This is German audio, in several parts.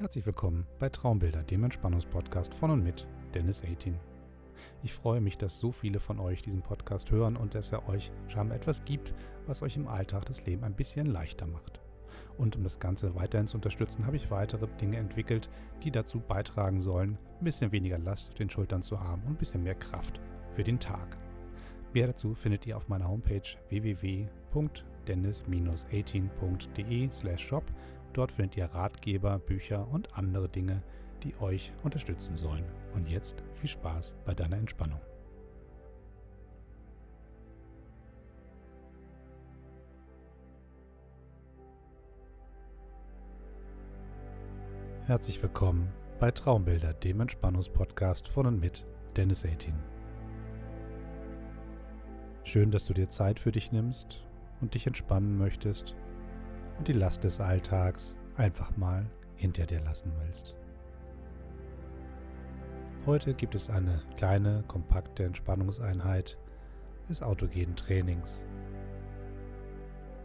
Herzlich willkommen bei Traumbilder, dem Entspannungspodcast von und mit Dennis 18. Ich freue mich, dass so viele von euch diesen Podcast hören und dass er euch scheinbar etwas gibt, was euch im Alltag das Leben ein bisschen leichter macht. Und um das Ganze weiterhin zu unterstützen, habe ich weitere Dinge entwickelt, die dazu beitragen sollen, ein bisschen weniger Last auf den Schultern zu haben und ein bisschen mehr Kraft für den Tag. Mehr dazu findet ihr auf meiner Homepage www.dennis-18.de/shop. Dort findet ihr Ratgeber, Bücher und andere Dinge, die euch unterstützen sollen. Und jetzt viel Spaß bei deiner Entspannung. Herzlich willkommen bei Traumbilder, dem Entspannungspodcast von und mit Dennis 18. Schön, dass du dir Zeit für dich nimmst und dich entspannen möchtest und die Last des Alltags einfach mal hinter dir lassen willst. Heute gibt es eine kleine, kompakte Entspannungseinheit des autogenen Trainings.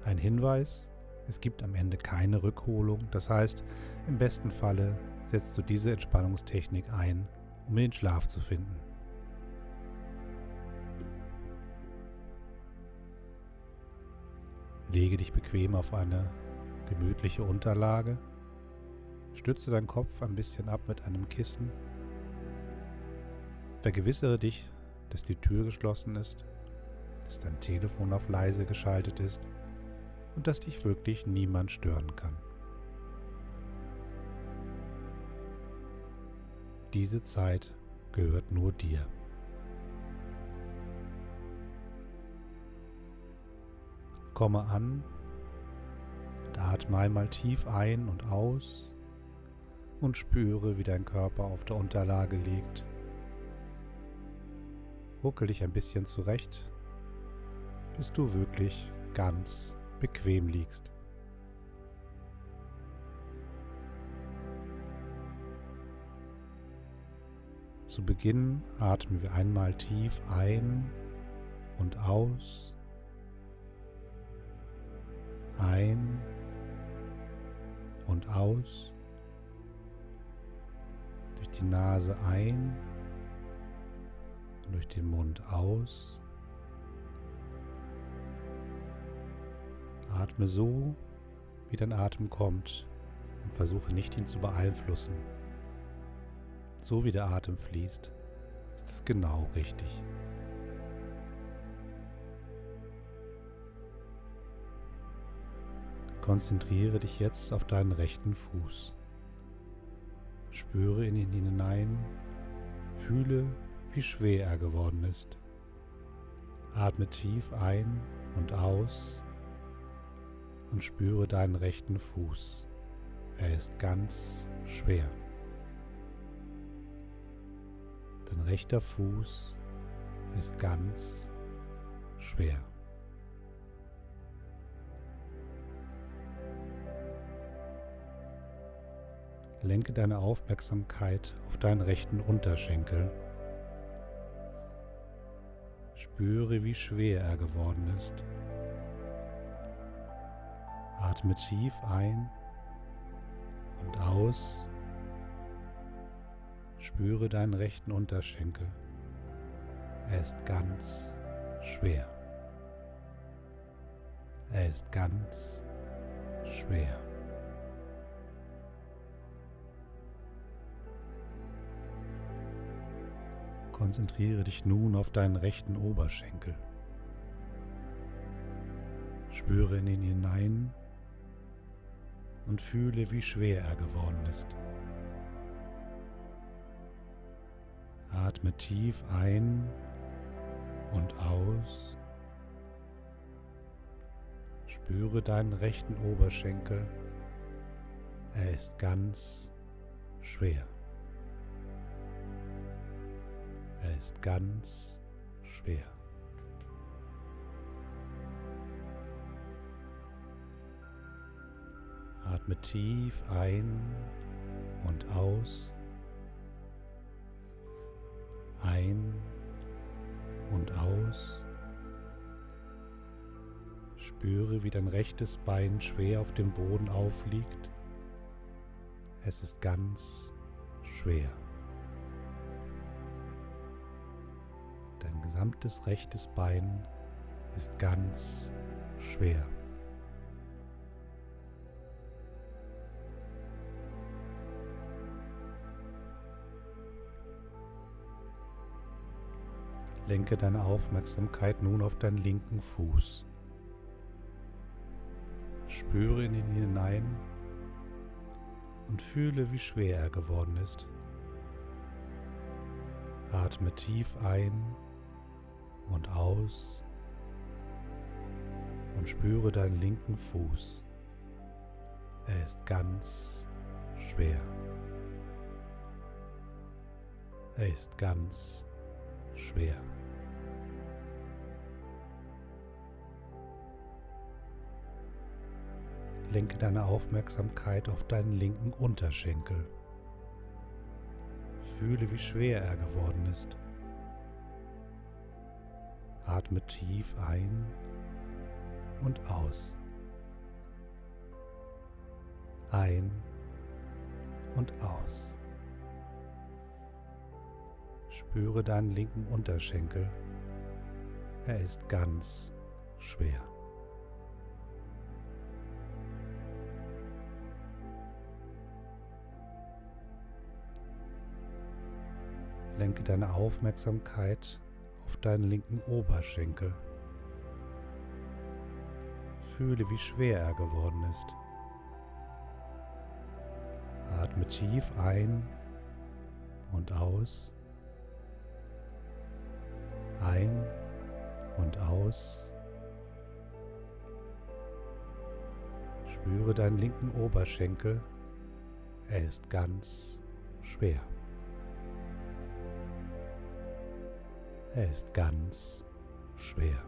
Ein Hinweis, es gibt am Ende keine Rückholung, das heißt, im besten Falle setzt du diese Entspannungstechnik ein, um den Schlaf zu finden. Lege dich bequem auf eine gemütliche Unterlage. Stütze deinen Kopf ein bisschen ab mit einem Kissen. Vergewissere dich, dass die Tür geschlossen ist, dass dein Telefon auf leise geschaltet ist und dass dich wirklich niemand stören kann. Diese Zeit gehört nur dir. Komme an atme einmal tief ein und aus und spüre, wie dein Körper auf der Unterlage liegt. Ruckel dich ein bisschen zurecht, bis du wirklich ganz bequem liegst. Zu Beginn atmen wir einmal tief ein und aus ein und aus. Durch die Nase ein und durch den Mund aus. Atme so, wie dein Atem kommt und versuche nicht ihn zu beeinflussen. So wie der Atem fließt, ist es genau richtig. Konzentriere dich jetzt auf deinen rechten Fuß. Spüre in ihn hinein, fühle, wie schwer er geworden ist. Atme tief ein und aus und spüre deinen rechten Fuß. Er ist ganz schwer. Dein rechter Fuß ist ganz schwer. Lenke deine Aufmerksamkeit auf deinen rechten Unterschenkel. Spüre, wie schwer er geworden ist. Atme tief ein und aus. Spüre deinen rechten Unterschenkel. Er ist ganz schwer. Er ist ganz schwer. Konzentriere dich nun auf deinen rechten Oberschenkel. Spüre in ihn hinein und fühle, wie schwer er geworden ist. Atme tief ein und aus. Spüre deinen rechten Oberschenkel. Er ist ganz schwer. Ist ganz schwer. Atme tief ein und aus. Ein und aus. Spüre, wie dein rechtes Bein schwer auf dem Boden aufliegt. Es ist ganz schwer. Gesamtes rechtes Bein ist ganz schwer. Lenke deine Aufmerksamkeit nun auf deinen linken Fuß. Spüre in ihn hinein und fühle, wie schwer er geworden ist. Atme tief ein und aus und spüre deinen linken Fuß. Er ist ganz schwer. Er ist ganz schwer. Lenke deine Aufmerksamkeit auf deinen linken Unterschenkel. Fühle, wie schwer er geworden ist. Atme tief ein und aus. Ein und aus. Spüre deinen linken Unterschenkel. Er ist ganz schwer. Lenke deine Aufmerksamkeit auf deinen linken Oberschenkel. Fühle, wie schwer er geworden ist. Atme tief ein und aus. Ein und aus. Spüre deinen linken Oberschenkel. Er ist ganz schwer. Er ist ganz schwer.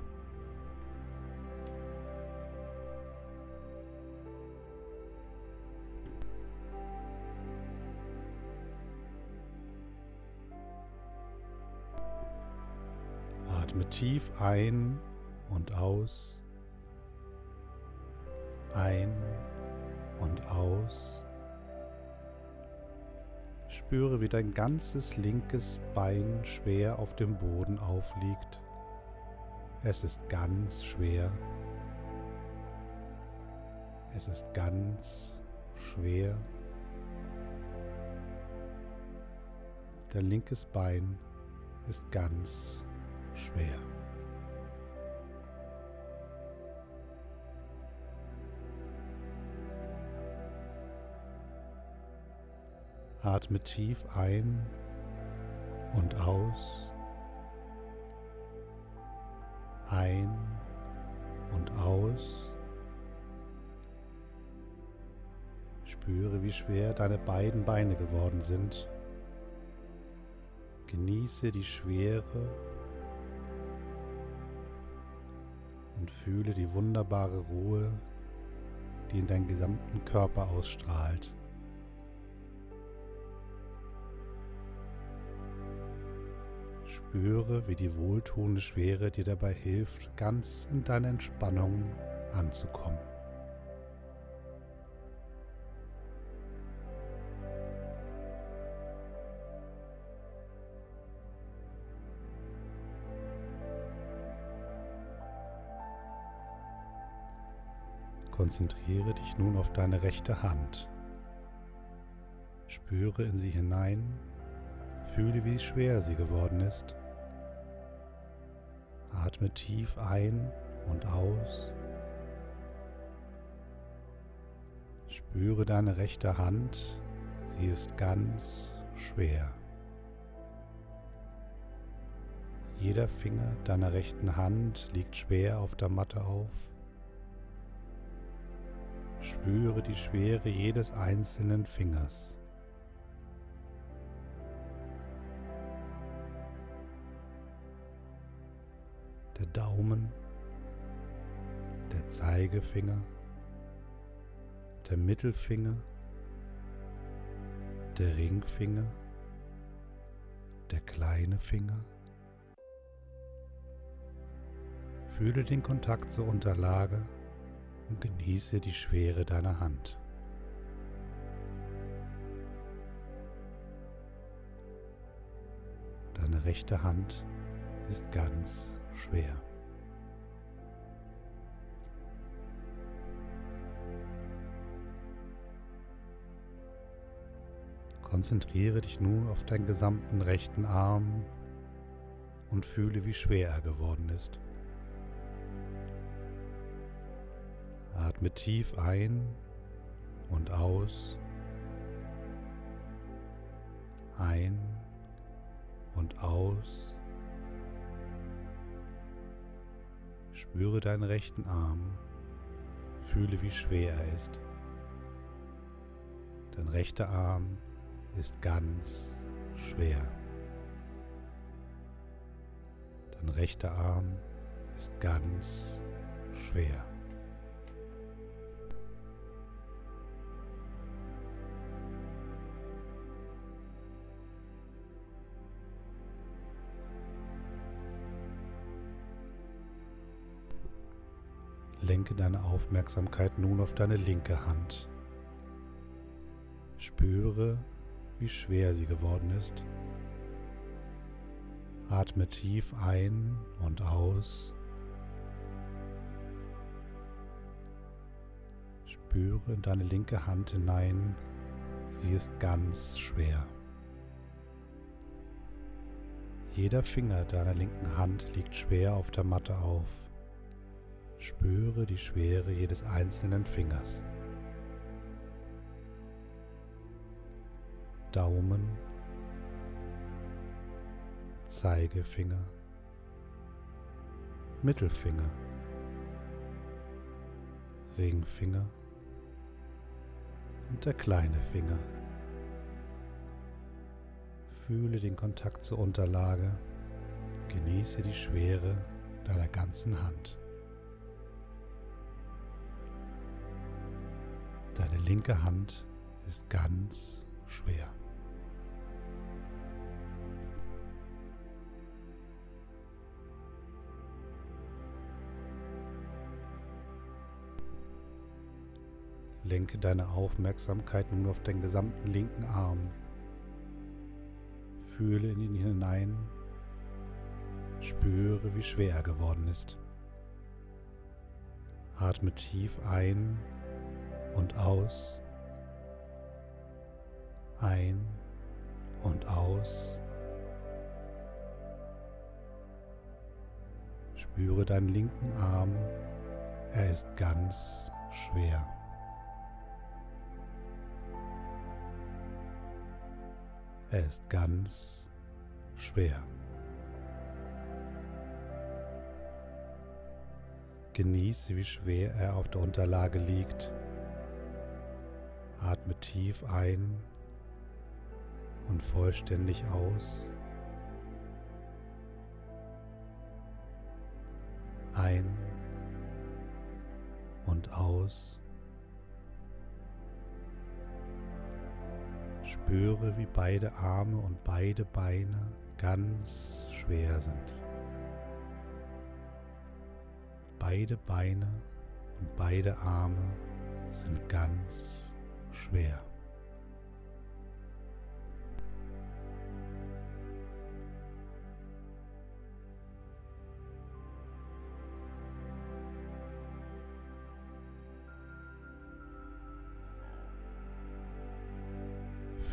Atme tief ein und aus. Ein und aus. Spüre, wie dein ganzes linkes Bein schwer auf dem Boden aufliegt. Es ist ganz schwer. Es ist ganz schwer. Dein linkes Bein ist ganz schwer. Atme tief ein und aus. Ein und aus. Spüre, wie schwer deine beiden Beine geworden sind. Genieße die Schwere und fühle die wunderbare Ruhe, die in deinen gesamten Körper ausstrahlt. Spüre, wie die wohltuende Schwere dir dabei hilft, ganz in deiner Entspannung anzukommen. Konzentriere dich nun auf deine rechte Hand. Spüre in sie hinein, fühle, wie schwer sie geworden ist Atme tief ein und aus. Spüre deine rechte Hand, sie ist ganz schwer. Jeder Finger deiner rechten Hand liegt schwer auf der Matte auf. Spüre die Schwere jedes einzelnen Fingers. der Daumen, der Zeigefinger, der Mittelfinger, der Ringfinger, der kleine Finger. Fühle den Kontakt zur Unterlage und genieße die Schwere deiner Hand. Deine rechte Hand ist ganz schwer. Konzentriere dich nun auf deinen gesamten rechten Arm und fühle, wie schwer er geworden ist. Atme tief ein und aus. Ein und aus. Spüre deinen rechten Arm. Fühle, wie schwer er ist. Dein rechter Arm ist ganz schwer. Dein rechter Arm ist ganz schwer. Lenke deine Aufmerksamkeit nun auf deine linke Hand. Spüre, wie schwer sie geworden ist. Atme tief ein und aus. Spüre in deine linke Hand hinein. Sie ist ganz schwer. Jeder Finger deiner linken Hand liegt schwer auf der Matte auf. Spüre die Schwere jedes einzelnen Fingers. Daumen, Zeigefinger, Mittelfinger, Ringfinger und der kleine Finger. Fühle den Kontakt zur Unterlage, genieße die Schwere deiner ganzen Hand. Linke Hand ist ganz schwer. Lenke deine Aufmerksamkeit nun auf den gesamten linken Arm. Fühle in ihn hinein. Spüre, wie schwer er geworden ist. Atme tief ein und aus. Ein und aus. Spüre deinen linken Arm. Er ist ganz schwer. Er ist ganz schwer. Genieße, wie schwer er auf der Unterlage liegt. Atme tief ein und vollständig aus. Ein und aus. Spüre, wie beide Arme und beide Beine ganz schwer sind. Beide Beine und beide Arme sind ganz schwer.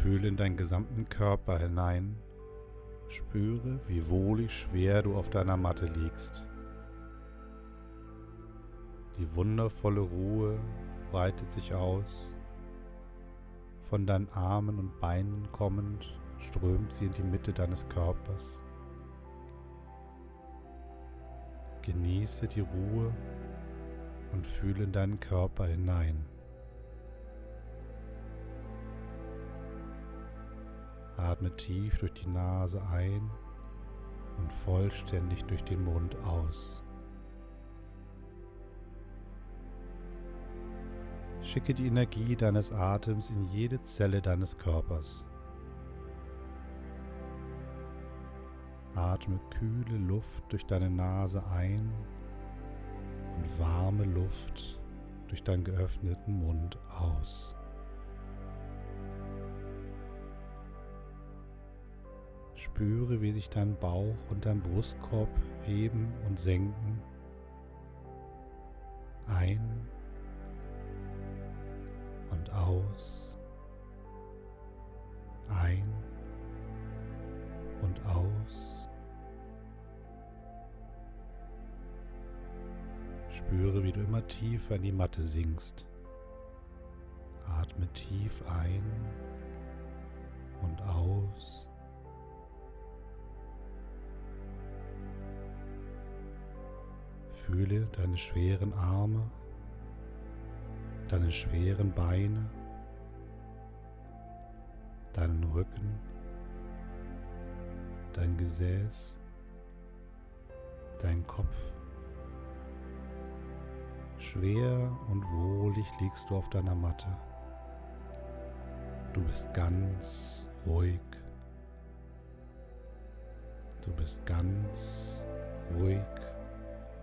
Fühle in deinen gesamten Körper hinein. Spüre, wie wohlig schwer du auf deiner Matte liegst. Die wundervolle Ruhe breitet sich aus. Von deinen Armen und Beinen kommend strömt sie in die Mitte deines Körpers. Genieße die Ruhe und fühle in deinen Körper hinein. Atme tief durch die Nase ein und vollständig durch den Mund aus. Schicke die Energie deines Atems in jede Zelle deines Körpers. Atme kühle Luft durch deine Nase ein und warme Luft durch deinen geöffneten Mund aus. Spüre, wie sich dein Bauch und dein Brustkorb heben und senken. Ein aus. Ein und aus. Spüre, wie du immer tiefer in die Matte sinkst. Atme tief ein und aus. Fühle deine schweren Arme, deine schweren Beine, deinen Rücken, dein Gesäß, dein Kopf. Schwer und wohlig liegst du auf deiner Matte. Du bist ganz ruhig. Du bist ganz ruhig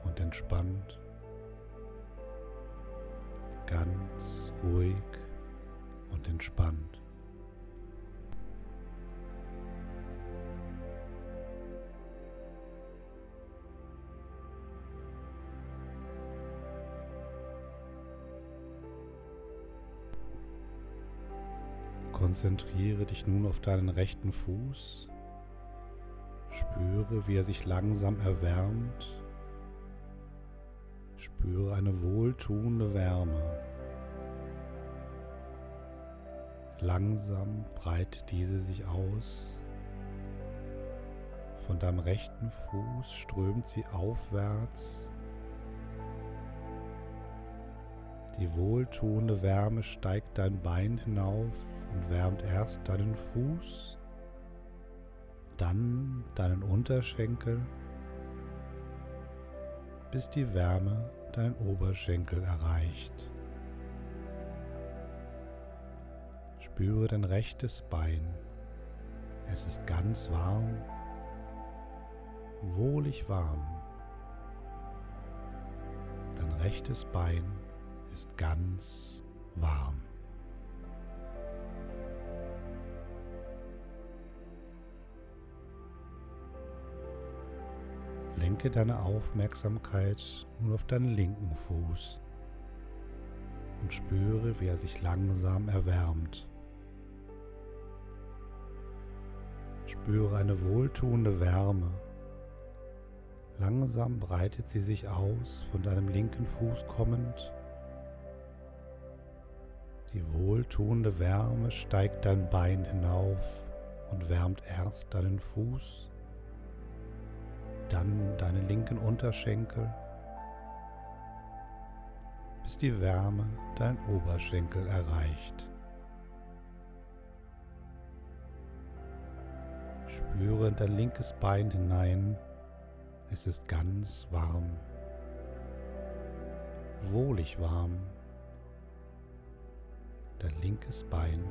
und entspannt. Ganz ruhig und entspannt. Konzentriere dich nun auf deinen rechten Fuß. Spüre, wie er sich langsam erwärmt. Spüre eine wohltuende Wärme. Langsam breitet diese sich aus. Von deinem rechten Fuß strömt sie aufwärts Die wohltuende Wärme steigt dein Bein hinauf und wärmt erst deinen Fuß, dann deinen Unterschenkel, bis die Wärme deinen Oberschenkel erreicht. Spüre dein rechtes Bein. Es ist ganz warm, wohlig warm. Dein rechtes Bein ist ganz warm. Lenke deine Aufmerksamkeit nun auf deinen linken Fuß und spüre, wie er sich langsam erwärmt. Spüre eine wohltuende Wärme. Langsam breitet sie sich aus, von deinem linken Fuß kommend die wohltuende Wärme steigt dein Bein hinauf und wärmt erst deinen Fuß, dann deinen linken Unterschenkel, bis die Wärme deinen Oberschenkel erreicht. Spüre in dein linkes Bein hinein, es ist ganz warm, wohlig warm. Dein linkes Bein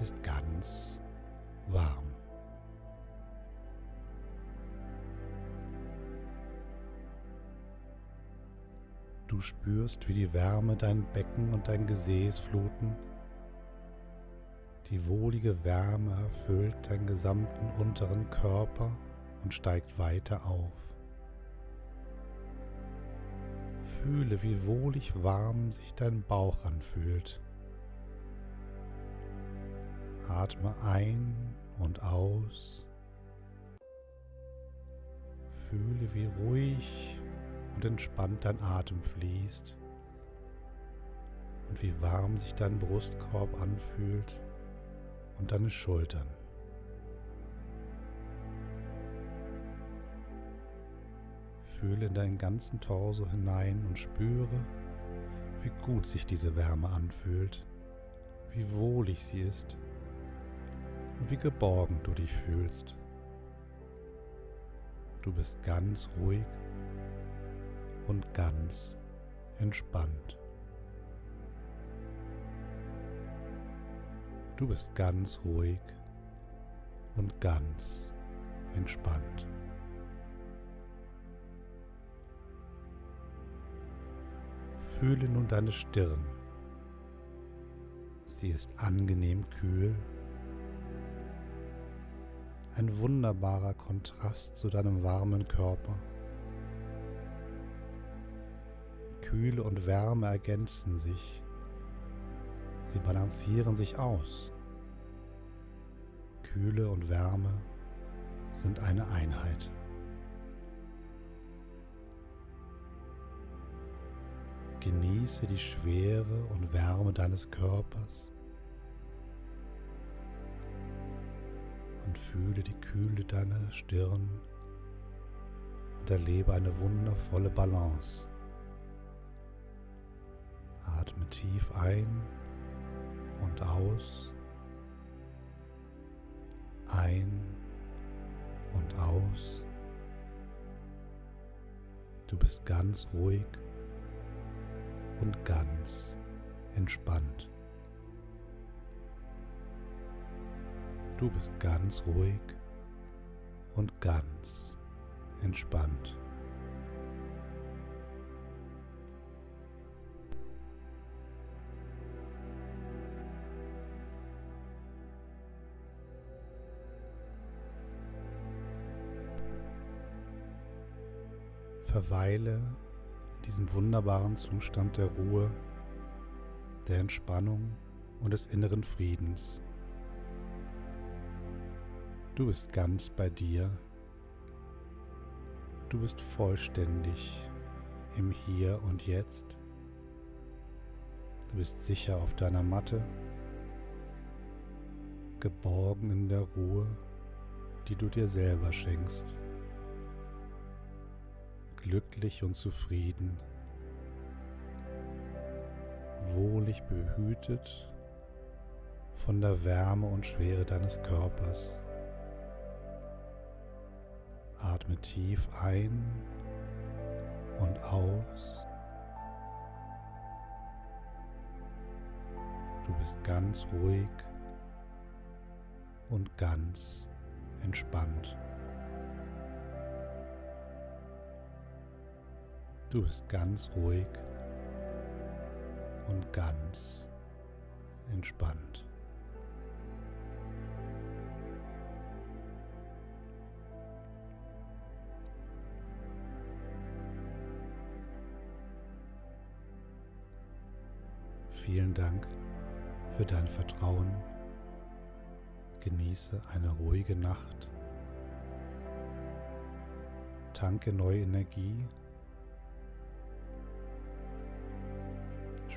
ist ganz warm. Du spürst, wie die Wärme dein Becken und dein Gesäß fluten. Die wohlige Wärme erfüllt deinen gesamten unteren Körper und steigt weiter auf. Fühle, wie wohlig warm sich dein Bauch anfühlt. Atme ein und aus. Fühle, wie ruhig und entspannt dein Atem fließt und wie warm sich dein Brustkorb anfühlt und deine Schultern. Fühle in deinen ganzen Torso hinein und spüre, wie gut sich diese Wärme anfühlt, wie wohlig sie ist und wie geborgen du dich fühlst. Du bist ganz ruhig und ganz entspannt. Du bist ganz ruhig und ganz entspannt. Fühle nun deine Stirn. Sie ist angenehm kühl Ein wunderbarer Kontrast zu deinem warmen Körper. Kühle und Wärme ergänzen sich. Sie balancieren sich aus. Kühle und Wärme sind eine Einheit. Genieße die Schwere und Wärme deines Körpers und fühle die Kühle deiner Stirn und erlebe eine wundervolle Balance. Atme tief ein und aus. Ein und aus. Du bist ganz ruhig und ganz entspannt. Du bist ganz ruhig und ganz entspannt. Verweile in diesem wunderbaren Zustand der Ruhe, der Entspannung und des inneren Friedens. Du bist ganz bei dir. Du bist vollständig im Hier und Jetzt. Du bist sicher auf deiner Matte, geborgen in der Ruhe, die du dir selber schenkst glücklich und zufrieden, wohlig behütet von der Wärme und Schwere deines Körpers. Atme tief ein und aus. Du bist ganz ruhig und ganz entspannt. Du bist ganz ruhig und ganz entspannt. Vielen Dank für dein Vertrauen. Genieße eine ruhige Nacht. Tanke neue Energie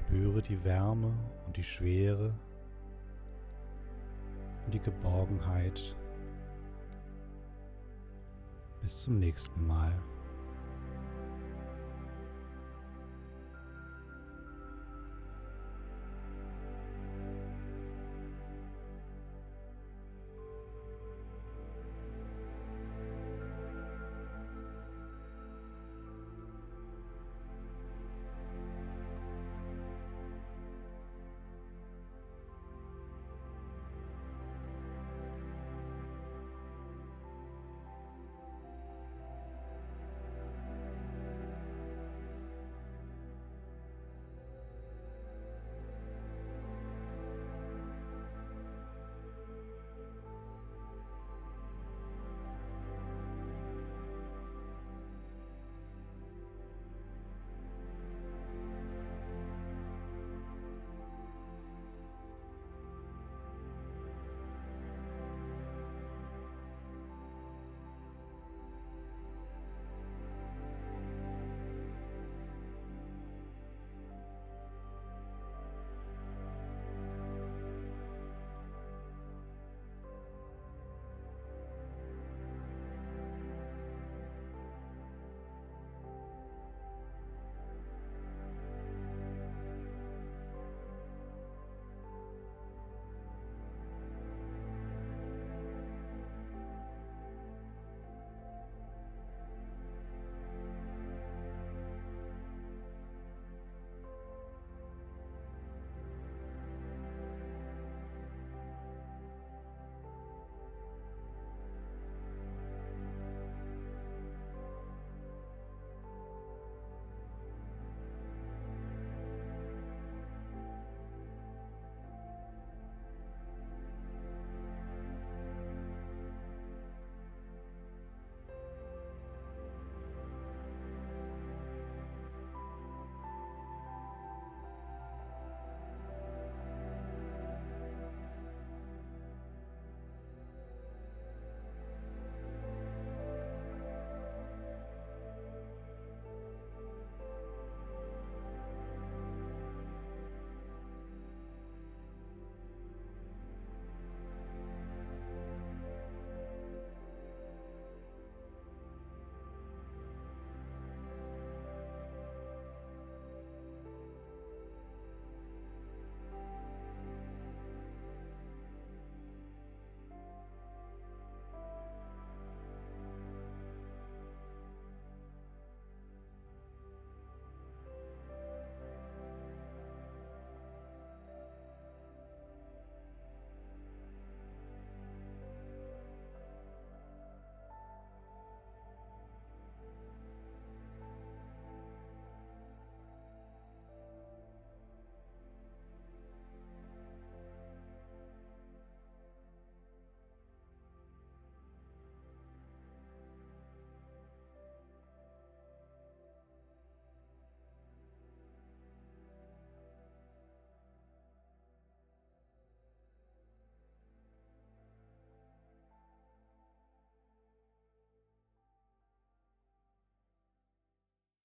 Spüre die Wärme und die Schwere und die Geborgenheit. Bis zum nächsten Mal.